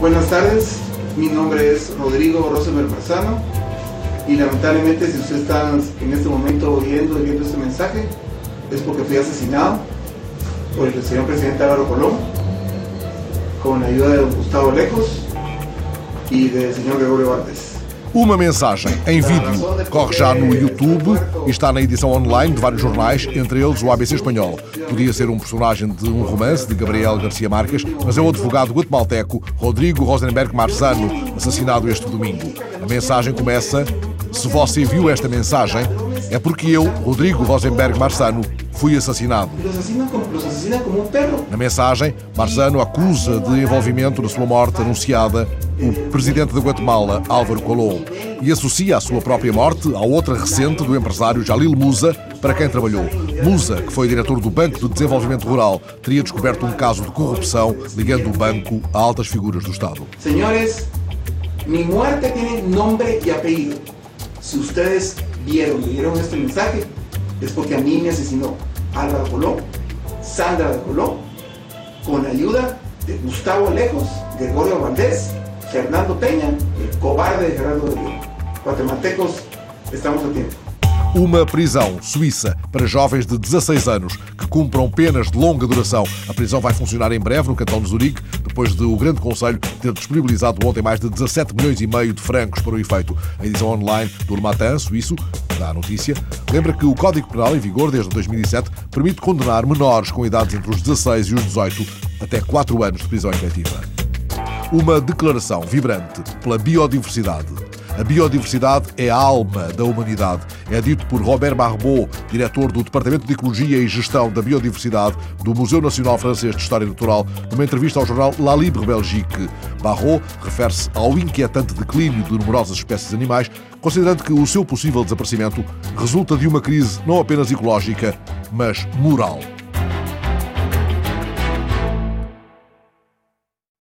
Buenas tardes, mi nombre es Rodrigo Rosenberg Marzano y lamentablemente si usted está en este momento oyendo y viendo este mensaje es porque fui asesinado por el señor presidente Álvaro Colón con la ayuda de don Gustavo Lejos y del señor Gregorio Valdés. Uma mensagem em vídeo corre já no YouTube e está na edição online de vários jornais, entre eles o ABC Espanhol. Podia ser um personagem de um romance de Gabriel Garcia Marques, mas é o advogado guatemalteco Rodrigo Rosenberg Marzano, assassinado este domingo. A mensagem começa: Se você viu esta mensagem, é porque eu, Rodrigo Rosenberg Marzano, fui assassinado. Na mensagem, Marzano acusa de envolvimento na sua morte anunciada o presidente da Guatemala, Álvaro Colón, e associa a sua própria morte à outra recente do empresário Jalil Musa, para quem trabalhou. Musa, que foi diretor do Banco de Desenvolvimento Rural, teria descoberto um caso de corrupção ligando o banco a altas figuras do Estado. Senhores, mi muerte tiene nombre y apellido. Si ustedes vieron, vieron este mensaje, es porque a mí me asesinó Álvaro Colón, Sandra de Colón, con ayuda de Gustavo Lejos, Gregorio Valdés Fernando Peña, el cobarde de Gerardo de León. Guatemaltecos, estamos a tempo. Uma prisão suíça para jovens de 16 anos que cumpram penas de longa duração. A prisão vai funcionar em breve no cantão de Zurique, depois de o Grande Conselho ter disponibilizado ontem mais de 17 milhões e meio de francos para o efeito. A edição online do Le Matin, suíço, dá a notícia, lembra que o Código Penal em vigor desde 2007 permite condenar menores com idades entre os 16 e os 18 até 4 anos de prisão efetiva uma declaração vibrante pela biodiversidade. A biodiversidade é a alma da humanidade. É dito por Robert Barbeau, diretor do Departamento de Ecologia e Gestão da Biodiversidade do Museu Nacional Francês de História Natural, numa entrevista ao jornal La Libre Belgique. Barbeau refere-se ao inquietante declínio de numerosas espécies animais, considerando que o seu possível desaparecimento resulta de uma crise não apenas ecológica, mas moral.